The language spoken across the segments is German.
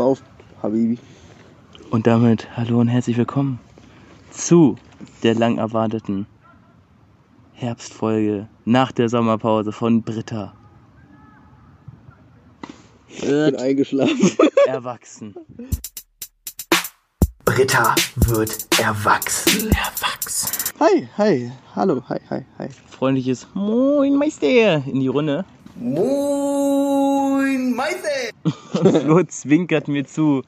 auf, Habibi. Und damit hallo und herzlich willkommen zu der lang erwarteten Herbstfolge nach der Sommerpause von Britta. Ich bin eingeschlafen. Erwachsen. Britta wird erwachsen. Erwachsen. Hi, hi, hallo, hi, hi, hi. Freundliches Moin Meister in die Runde. Moin, Meister. Und Flo zwinkert mir zu.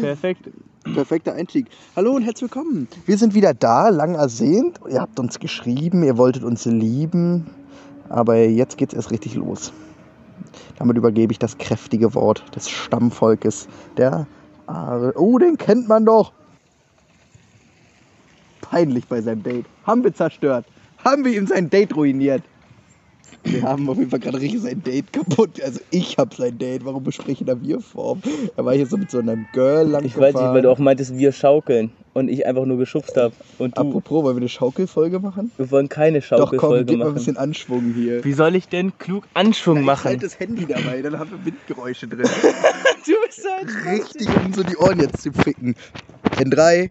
Perfekt. Perfekter Einstieg. Hallo und herzlich willkommen. Wir sind wieder da, lang ersehnt. Ihr habt uns geschrieben, ihr wolltet uns lieben. Aber jetzt geht's erst richtig los. Damit übergebe ich das kräftige Wort des Stammvolkes, der Are. Oh, den kennt man doch. Peinlich bei seinem Date. Haben wir zerstört. Haben wir ihm sein Date ruiniert. Wir haben auf jeden Fall gerade richtig sein Date kaputt. Also ich habe sein Date. Warum besprechen da wir Form? Er war hier so mit so einem Girl lang Ich weiß nicht, weil du auch meintest, wir schaukeln und ich einfach nur geschubst habe. Und du, Apropos, wollen wir eine Schaukelfolge machen? wir wollen keine Doch, komm, Schaukelfolge gib mal ein machen. bisschen Anschwung hier. Wie soll ich denn klug Anschwung Ich machen? halte das Handy dabei, dann haben wir Windgeräusche drin. Du bist ein Richtig, um so die Ohren jetzt zu ficken. In drei.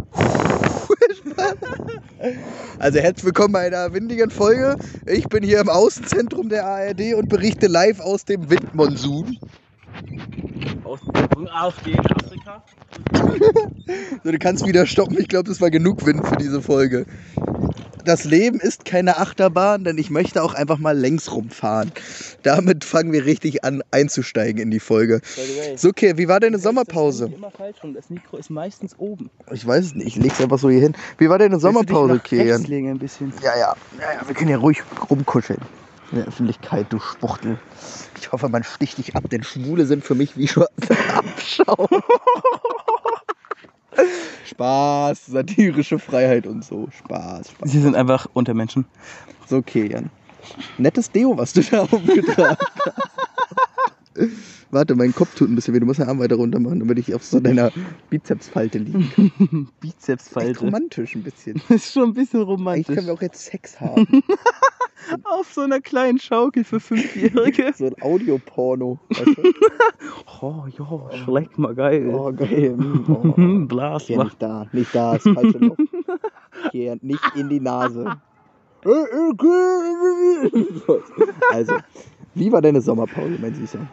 Also herzlich willkommen bei einer windigen Folge. Ich bin hier im Außenzentrum der ARD und berichte live aus dem Windmonsun. Außenwirkung auf den Afrika. So, du kannst wieder stoppen. Ich glaube, das war genug Wind für diese Folge. Das Leben ist keine Achterbahn, denn ich möchte auch einfach mal längs rumfahren. Damit fangen wir richtig an einzusteigen in die Folge. So, okay, wie war deine Sommerpause? ist immer falsch und das Mikro ist meistens oben. Ich weiß es nicht, ich leg's einfach so hier hin. Wie war deine Sommerpause, Kian? ein bisschen. Ja, ja, ja, ja, wir können ja ruhig rumkuscheln. In der Öffentlichkeit, du Spuchtel. Ich hoffe, man sticht dich ab, denn Schwule sind für mich wie schwarzer Abschau. Spaß, satirische Freiheit und so. Spaß, Spaß. Sie sind einfach Untermenschen. So, okay, Jan. Nettes Deo, was du da aufgetragen hast. Warte, mein Kopf tut ein bisschen weh. Du musst den Arm weiter runter machen, damit ich auf so deiner Bizepsfalte liegen kann. Echt Bizepsfalte. romantisch ein bisschen. Das ist schon ein bisschen Eigentlich romantisch. können wir auch jetzt Sex haben. Auf so einer kleinen Schaukel für Fünfjährige. So ein Audioporno. Weißt du? Oh ja, schleck mal geil. Oh, geil. Oh. Blas, mach. nicht da, nicht da, das falsche Loch. Hier nicht in die Nase. Also, wie war deine Sommerpause, mein Süßer?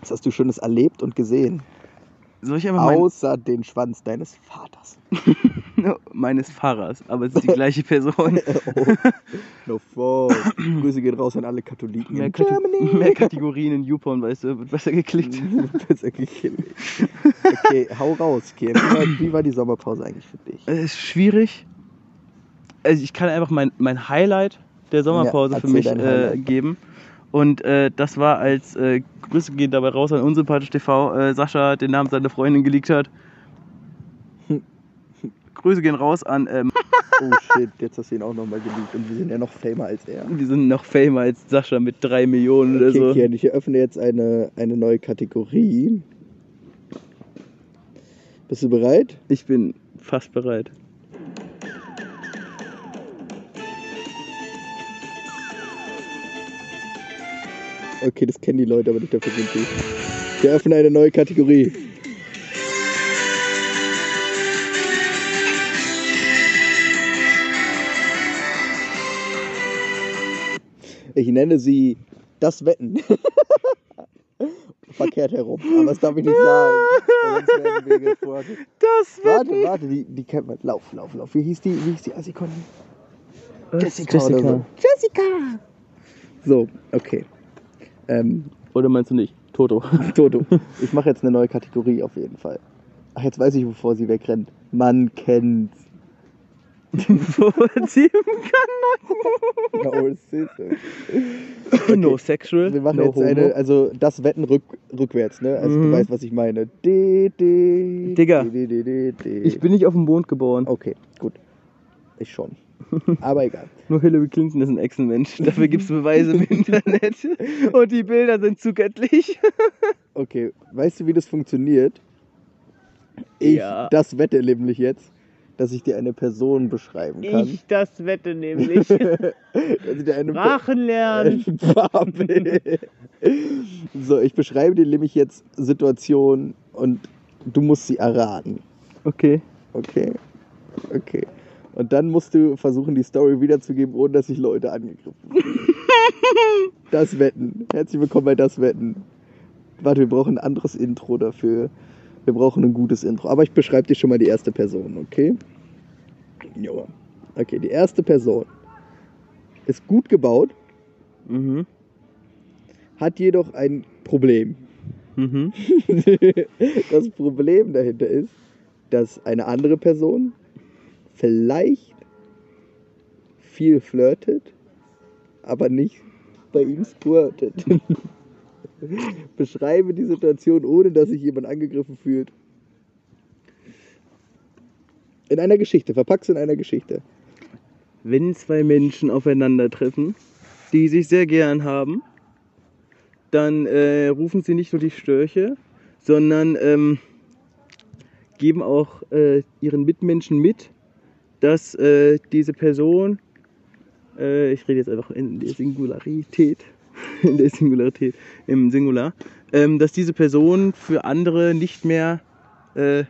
Was hast du Schönes erlebt und gesehen? Soll ich Außer den Schwanz deines Vaters. Meines Fahrers, aber es ist die gleiche Person. Oh, no. Grüße gehen raus an alle Katholiken Mehr, in Kate Germany. mehr Kategorien in YouPorn, weißt du, wird besser geklickt. Besser gekillt. Okay, hau raus, Kim. Wie war, die Sommerpause eigentlich für dich? Es ist schwierig. Also ich kann einfach mein, mein Highlight der Sommerpause Ja, für mich äh, geben. Und äh, das war, als äh, Grüße gehen dabei raus an Unsympathisch TV, äh, Sascha den Namen seiner Freundin geleakt hat. Grüße gehen raus an, ähm, Oh shit, jetzt hast du ihn auch nochmal geliebt und wir sind ja noch famer als er. wir sind noch famer als Sascha mit drei Millionen oder Okay, so. Kian, ich eröffne jetzt eine, eine neue Kategorie. Bist du bereit? Ich bin fast bereit. Okay, das kennen die Leute, aber nicht dafür sind die. Ich eröffne eine neue Kategorie. Ich nenne sie das Wetten. Verkehrt herum, aber das darf ich nicht sagen. Das Warte, warte, die, die kennt man. Lauf, lauf, lauf. Wie hieß die, wie hieß die Assikon? Jessica, Jessica. so. Jessica! So, okay. Ähm, Oder meinst du nicht? Toto. Toto. Ich mache jetzt eine neue Kategorie auf jeden Fall. Ach, jetzt weiß ich, wovor sie wegrennt. Man kennt's. Sieben No, sister. kann No sexual. Wir machen no jetzt homo. eine, also das Wetten rück, rückwärts, ne? Also du Mhm. weißt, was ich meine. De, de, Digga. de, de, de, de. Ich bin nicht auf dem Mond geboren. Okay, gut. Ich schon. Aber egal. Nur Hillary Clinton ist ein Echsenmensch. Dafür gibt es Beweise im Internet. Und die Bilder sind zu göttlich. Okay, weißt du, wie das funktioniert? Ich Ja. das wette nämlich jetzt, dass ich dir eine Person beschreiben kann. Ich das wette nämlich. dass ich dir eine Sprachen lernen. So, ich beschreibe dir nämlich jetzt Situationen und Du musst sie erraten. Okay. Okay. Okay. Und dann musst du versuchen, die Story wiederzugeben, ohne dass sich Leute angegriffen fühlen. Das Wetten. Herzlich willkommen bei Das Wetten. Warte, wir brauchen ein anderes Intro dafür. Wir brauchen ein gutes Intro. Aber ich beschreibe dir schon mal die erste Person, okay? Jo. Okay, die erste Person ist gut gebaut, Mhm. hat jedoch ein Problem. Mhm. Das Problem dahinter ist, dass eine andere Person vielleicht viel flirtet, aber nicht bei ihm squirtet. Beschreibe die Situation, ohne dass sich jemand angegriffen fühlt. In einer Geschichte, verpack's in einer Geschichte. Wenn zwei Menschen aufeinandertreffen, die sich sehr gern haben, dann äh, rufen sie nicht nur die Störche, sondern ähm, geben auch äh, ihren Mitmenschen mit, dass äh, diese Person, äh, ich rede jetzt einfach in der Singularität, in der Singularität, im Singular, ähm, dass diese Person für andere nicht mehr äh,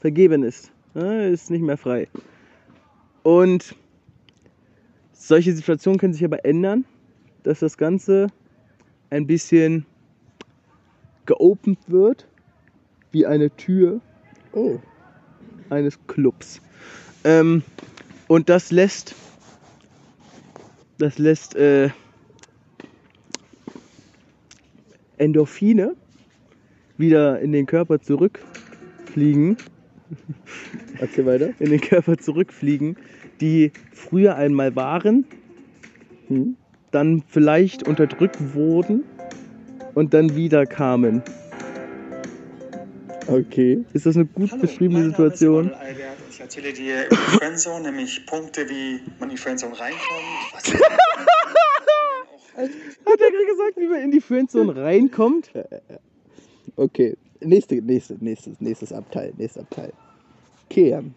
vergeben ist, äh, ist nicht mehr frei. Und solche Situationen können sich aber ändern, dass das Ganze ein bisschen geopend wird, wie eine Tür Oh, eines Clubs. Ähm, und das lässt, das lässt äh, Endorphine wieder in den Körper zurückfliegen, erzähl weiter. in den Körper zurückfliegen, die früher einmal waren, Hm? dann vielleicht unterdrückt wurden und dann wieder kamen. Okay. Ist das eine gut Hallo, beschriebene mein Name ist Situation? Ich erzähle dir Friendzone, nämlich Punkte, wie man in die Friendzone reinkommt. Hat er gerade gesagt, wie man in die Friendzone reinkommt? Okay. Nächste, nächste, nächstes, nächstes Abteil, nächstes Abteil. Kehren.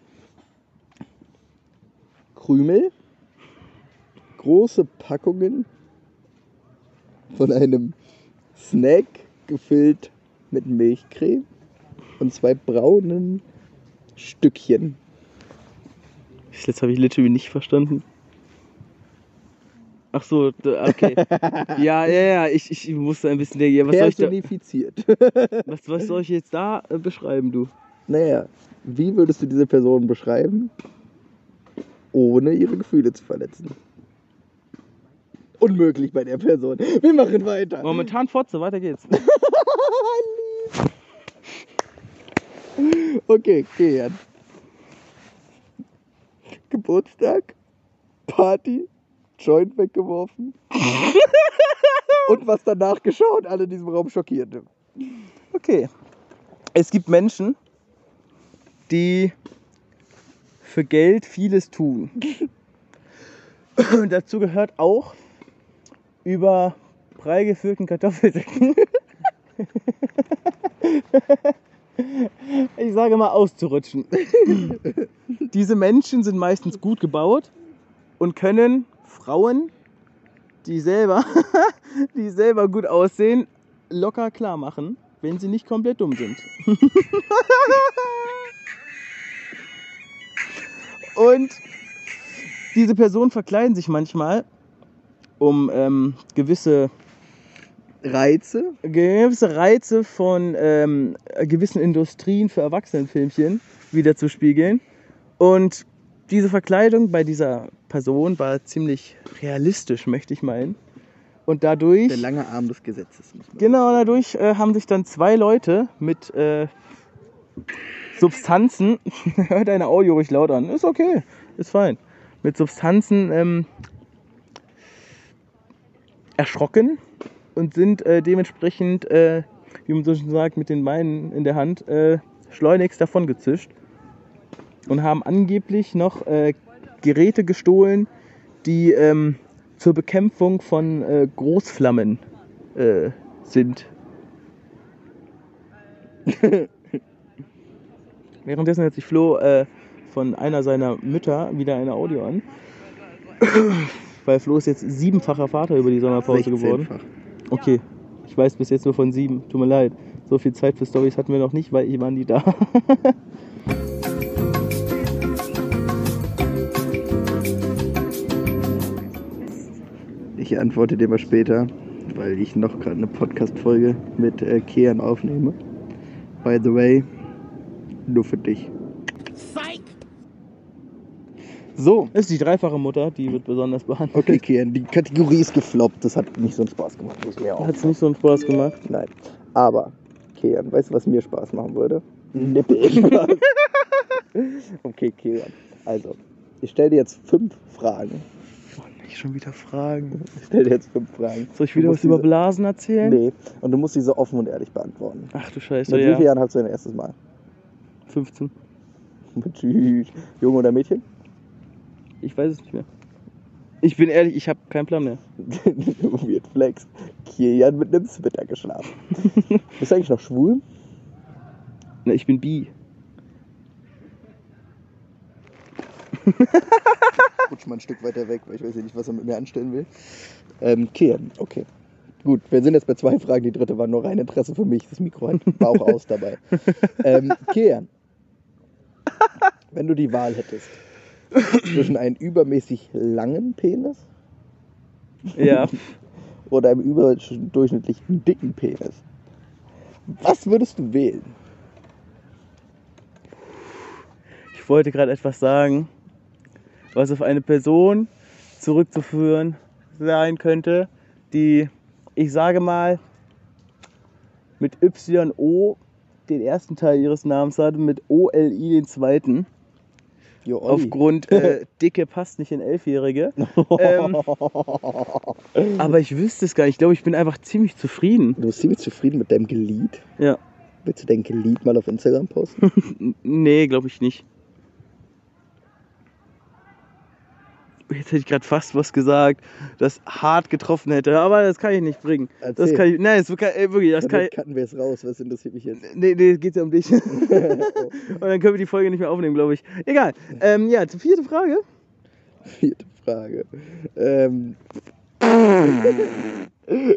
Krümel. Große Packungen von einem Snack gefüllt mit Milchcreme und zwei braunen Stückchen. Das letzte habe ich literally nicht verstanden. Ach so, okay. Ja, ja, ja, ich, ich musste ein bisschen denken. Ja, was, soll ich da, Personifiziert. was, was soll ich jetzt da äh, beschreiben, du? Naja, wie würdest du diese Person beschreiben, ohne ihre Gefühle zu verletzen? Unmöglich bei der Person. Wir machen weiter. Momentan Fotze, weiter geht's. Okay, Kian. Geburtstag, Party, Joint weggeworfen. Und was danach geschaut, alle in diesem Raum schockierte. Okay. Es gibt Menschen, die für Geld vieles tun. Und dazu gehört auch über prall gefüllten Kartoffelsäcken. Ich sage mal auszurutschen. Diese Menschen sind meistens gut gebaut und können Frauen, die selber, die selber gut aussehen, locker klar machen, wenn sie nicht komplett dumm sind. Und diese Personen verkleiden sich manchmal, um ähm, gewisse, Reize? gewisse Reize von ähm, gewissen Industrien für Erwachsenenfilmchen wieder zu spiegeln. Und diese Verkleidung bei dieser Person war ziemlich realistisch, möchte ich meinen. Und dadurch. Der lange Arm des Gesetzes. Genau, dadurch äh, haben sich dann zwei Leute mit äh, Substanzen, hört deine Audio ruhig laut an, ist okay, ist fein, mit Substanzen ähm, erschrocken und sind äh, dementsprechend, äh, wie man so schön sagt, mit den Beinen in der Hand äh, schleunigst davongezischt und haben angeblich noch äh, Geräte gestohlen, die ähm, zur Bekämpfung von äh, Großflammen äh, sind. Währenddessen hört sich Flo äh, von einer seiner Mütter wieder eine Audio an. Weil Flo ist jetzt siebenfacher Vater über die Sommerpause geworden. 16-fach. Okay, ich weiß bis jetzt nur von sieben. Tut mir leid. So viel Zeit für Stories hatten wir noch nicht, weil ich waren die da. Ich antworte dir mal später, weil ich noch gerade eine Podcast-Folge mit äh, Kian aufnehme. By the way, nur für dich. So, Das ist die dreifache Mutter, die wird besonders behandelt. okay, Kian, die Kategorie ist gefloppt. Das hat nicht so einen Spaß gemacht. Muss mir auch. Hat es nicht so einen Spaß gemacht? Nein. Aber, Kian, weißt du, was mir Spaß machen würde? Nippel. okay, Kian. Also, ich stelle dir jetzt fünf Fragen. Ich schon wieder Fragen. Ich stelle dir jetzt fünf Fragen. Soll ich wieder was über diese- Blasen erzählen? Nee, und du musst sie so offen und ehrlich beantworten. Ach du Scheiße, Mit wie vielen ja. Jahren hast du dein erstes Mal? 15. Tschüss. Junge oder Mädchen? Ich weiß es nicht mehr. Ich bin ehrlich, ich habe keinen Plan mehr. Weird Flex. Kian mit einem Zwitter geschlafen. Bist du eigentlich noch schwul? Ne, ich bin bi. Rutsch mal ein Stück weiter weg, weil ich weiß ja nicht, was er mit mir anstellen will. Ähm, Kian, okay. Gut, wir sind jetzt bei zwei Fragen. Die dritte war nur rein Interesse für mich. Das Mikro hat Bauch aus dabei. Ähm, Kian, wenn du die Wahl hättest zwischen einem übermäßig langen Penis Ja. oder einem überdurchschnittlichen dicken Penis, was würdest du wählen? Ich wollte gerade etwas sagen, was auf eine Person zurückzuführen sein könnte, die, ich sage mal, mit YO den ersten Teil ihres Namens hatte, mit OLI den zweiten. Jo. Aufgrund äh, Dicke passt nicht in Elfjährige. ähm, aber ich wüsste es gar nicht. Ich glaube, ich bin einfach ziemlich zufrieden. Du bist ziemlich zufrieden mit deinem Glied. Ja. Willst du dein Glied mal auf Instagram posten? Nee, glaube ich nicht. Jetzt hätte ich gerade fast was gesagt, das hart getroffen hätte, aber das kann ich nicht bringen. Das Erzähl. kann ich, nein, das kann, ey, wirklich, das kann ich, cutten wir es raus. Was interessiert mich jetzt? nee, nee, es geht ja um dich. Und dann können wir die Folge nicht mehr aufnehmen, glaube ich. Egal. Ähm, ja, zur vierte Frage. Vierte Frage. Ähm,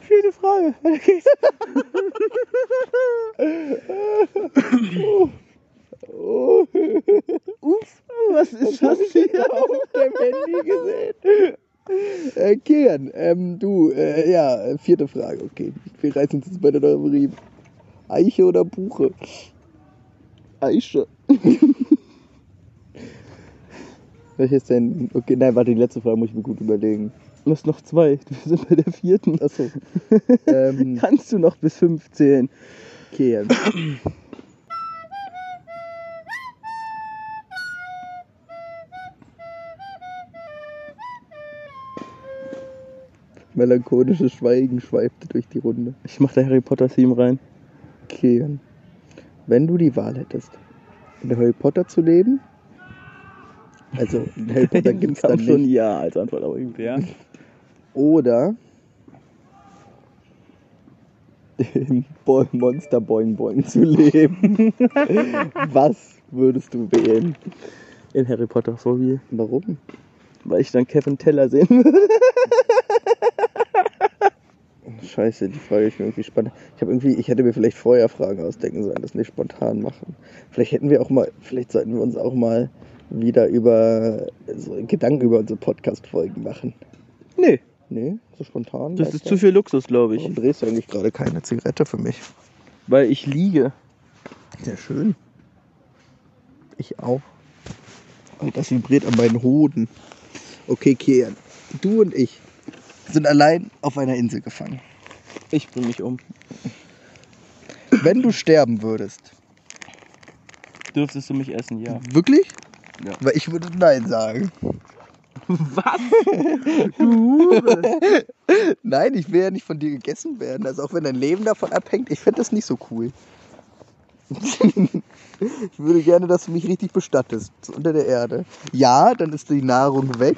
Vierte Frage. Oh, Ups, was ist das hier? auf dem Handy gesehen. Äh, Kian, ähm, du, äh, ja, äh, vierte Frage, okay. Wir reißen uns jetzt bei der Neuerie. Eiche oder Buche? Eiche. Welches denn? Okay, nein, warte, die letzte Frage muss ich mir gut überlegen. Du hast noch zwei. Wir sind bei der vierten. Achso. ähm, Kannst du noch bis fünf zählen? Kian. Melancholisches Schweigen schweifte durch die Runde. Ich mach da Harry Potter Theme rein. Kian, wenn du die Wahl hättest, in Harry Potter zu leben, also in Harry Potter gibt es dann schon nicht, ja als Antwort, aber irgendwie ja. oder im Bo Monster Boing Boing zu leben, was würdest du wählen? In Harry Potter Phobie. Warum? Weil ich dann Kevin Teller sehen würde. Scheiße, die Frage ist irgendwie spannend. Ich habe irgendwie, ich hätte mir vielleicht vorher Fragen ausdenken sollen, das nicht spontan machen. Vielleicht hätten wir auch mal, vielleicht sollten wir uns auch mal wieder über so Gedanken über unsere Podcast-Folgen machen. Nee, Nee, so spontan. das ist zu viel Luxus, glaube ich. Warum drehst du eigentlich gerade keine Zigarette für mich? Weil ich liege. Sehr schön. Ich auch. Und das vibriert an meinen Hoden. Okay, Kian. Du und ich sind allein auf einer Insel gefangen. Ich bring mich um. Wenn du sterben würdest, Dürftest du mich essen, ja. wirklich? Ja. Weil ich würde Nein sagen. Was? Du. Nein, ich will ja nicht von dir gegessen werden. Also auch wenn dein Leben davon abhängt, ich fände das nicht so cool. ich würde gerne, dass du mich richtig bestattest. Unter der Erde. Ja, dann ist die Nahrung weg.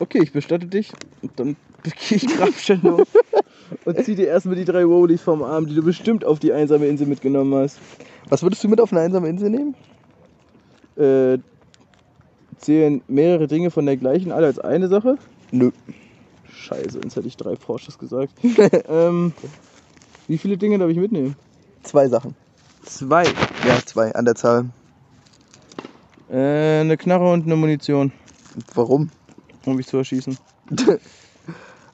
Okay, ich bestatte dich. Und dann begehe ich Kraftstellung. und zieh dir erstmal die drei Rollies vom Arm, die du bestimmt auf die einsame Insel mitgenommen hast. Was würdest du mit auf eine einsame Insel nehmen? Äh, zählen mehrere Dinge von der gleichen alle als eine Sache? Nö. Scheiße, sonst hätte ich drei Porsches gesagt. ähm, wie viele Dinge darf ich mitnehmen? Zwei Sachen. Zwei. Ja, zwei an der Zahl. Äh, eine Knarre und eine Munition, Warum? um mich zu erschießen.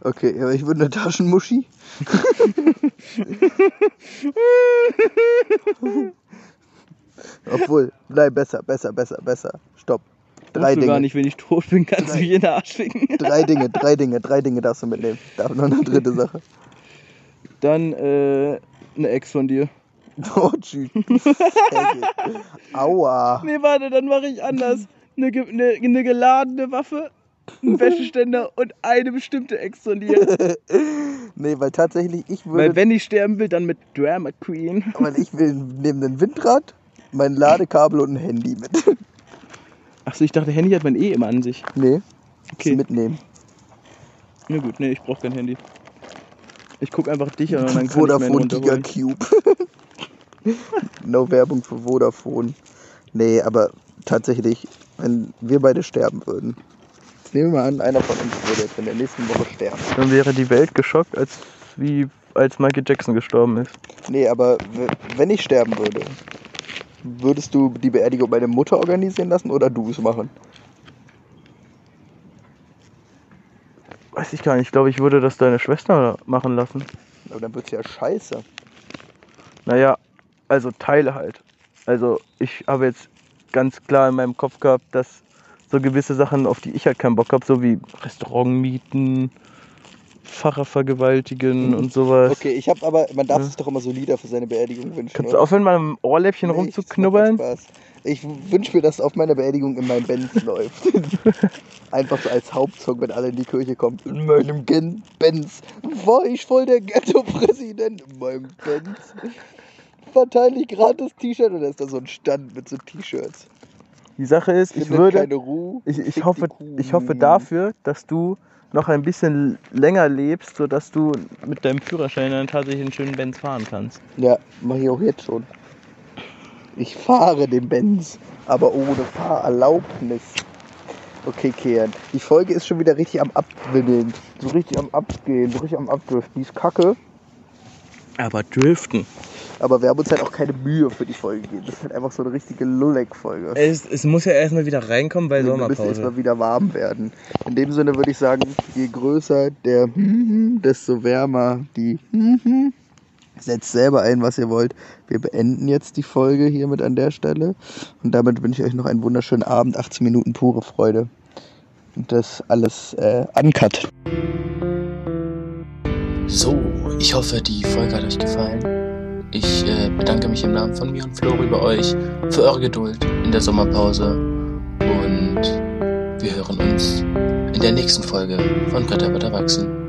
Okay, aber ich würde eine Taschenmuschi. Obwohl, nein, besser, besser, besser, besser. Stopp. Drei Dinge. gar nicht, wenn ich tot bin, kannst Drei. du mich in den Arsch ficken. Drei Dinge, drei Dinge, drei Dinge darfst du mitnehmen. Da noch eine dritte Sache. Dann äh, eine Ex von dir. Oh, tschüss. Aua. Nee, warte, dann mache ich anders. Eine, eine, eine geladene Waffe, ein Wäscheständer und eine bestimmte Ex von dir. Nee, weil tatsächlich ich würde. Weil wenn ich sterben will, dann mit Drama Queen. weil ich will neben dem Windrad mein Ladekabel und ein Handy mit. Achso, ich dachte, Handy hat man eh immer an sich. Nee. Okay. Mitnehmen. Na gut, nee, ich brauche kein Handy. Ich guck einfach dich an und dann kann ich Vodafone meinen runterholen. Gigacube. no Werbung für Vodafone. Nee, aber tatsächlich, wenn wir beide sterben würden. Jetzt nehmen wir mal an, einer von uns würde jetzt in der nächsten Woche sterben. Dann wäre die Welt geschockt, als wie als Michael Jackson gestorben ist. Nee, aber wenn ich sterben würde, würdest du die Beerdigung meine Mutter organisieren lassen oder du es machen? Weiß ich gar nicht. Ich glaube, ich würde das deine Schwester machen lassen. Aber dann wird's ja scheiße. Naja, also Teile halt. Also ich habe jetzt ganz klar in meinem Kopf gehabt, dass so gewisse Sachen, auf die ich halt keinen Bock habe, so wie Restaurantmieten, Pfarrer vergewaltigen und sowas. Okay, ich habe aber, man darf Ja. sich doch immer so Lieder für seine Beerdigung wünschen. Kannst du aufhören, mal im Ohrläppchen Nee, rumzuknubbeln? Ich wünsche mir, dass auf meiner Beerdigung in meinem Benz läuft. Einfach so als Hauptsong, wenn alle in die Kirche kommen. In meinem Gen Benz war ich voll der Ghetto-Präsident. In meinem Benz verteile ich gratis T-Shirt und da ist da so ein Stand mit so T-Shirts. Die Sache ist, ich Findet würde, ich, ich, hoffe, ich hoffe dafür, dass du noch ein bisschen länger lebst, sodass du mit deinem Führerschein dann tatsächlich einen schönen Benz fahren kannst. Ja, mache ich auch jetzt schon. Ich fahre den Benz, aber ohne Fahrerlaubnis. Okay, Kian. Die Folge ist schon wieder richtig am Abwimmeln. So richtig am Abgehen, so richtig am Abdriften. Die ist kacke. Aber driften. Aber wir haben uns halt auch keine Mühe für die Folge gegeben. Das ist halt einfach so eine richtige Lulleck-Folge. Es, es muss ja erstmal wieder reinkommen bei Wir müssen erstmal wieder warm werden. In dem Sinne würde ich sagen, je größer der desto wärmer die Setzt selber ein, was ihr wollt. Wir beenden jetzt die Folge hiermit an der Stelle. Und damit wünsche ich euch noch einen wunderschönen Abend. 18 Minuten pure Freude. Und das alles äh, uncut. So, ich hoffe, die Folge hat euch gefallen. Ich äh, bedanke mich im Namen von mir und Flori bei euch für eure Geduld in der Sommerpause. Und wir hören uns in der nächsten Folge von Bretter wird erwachsen.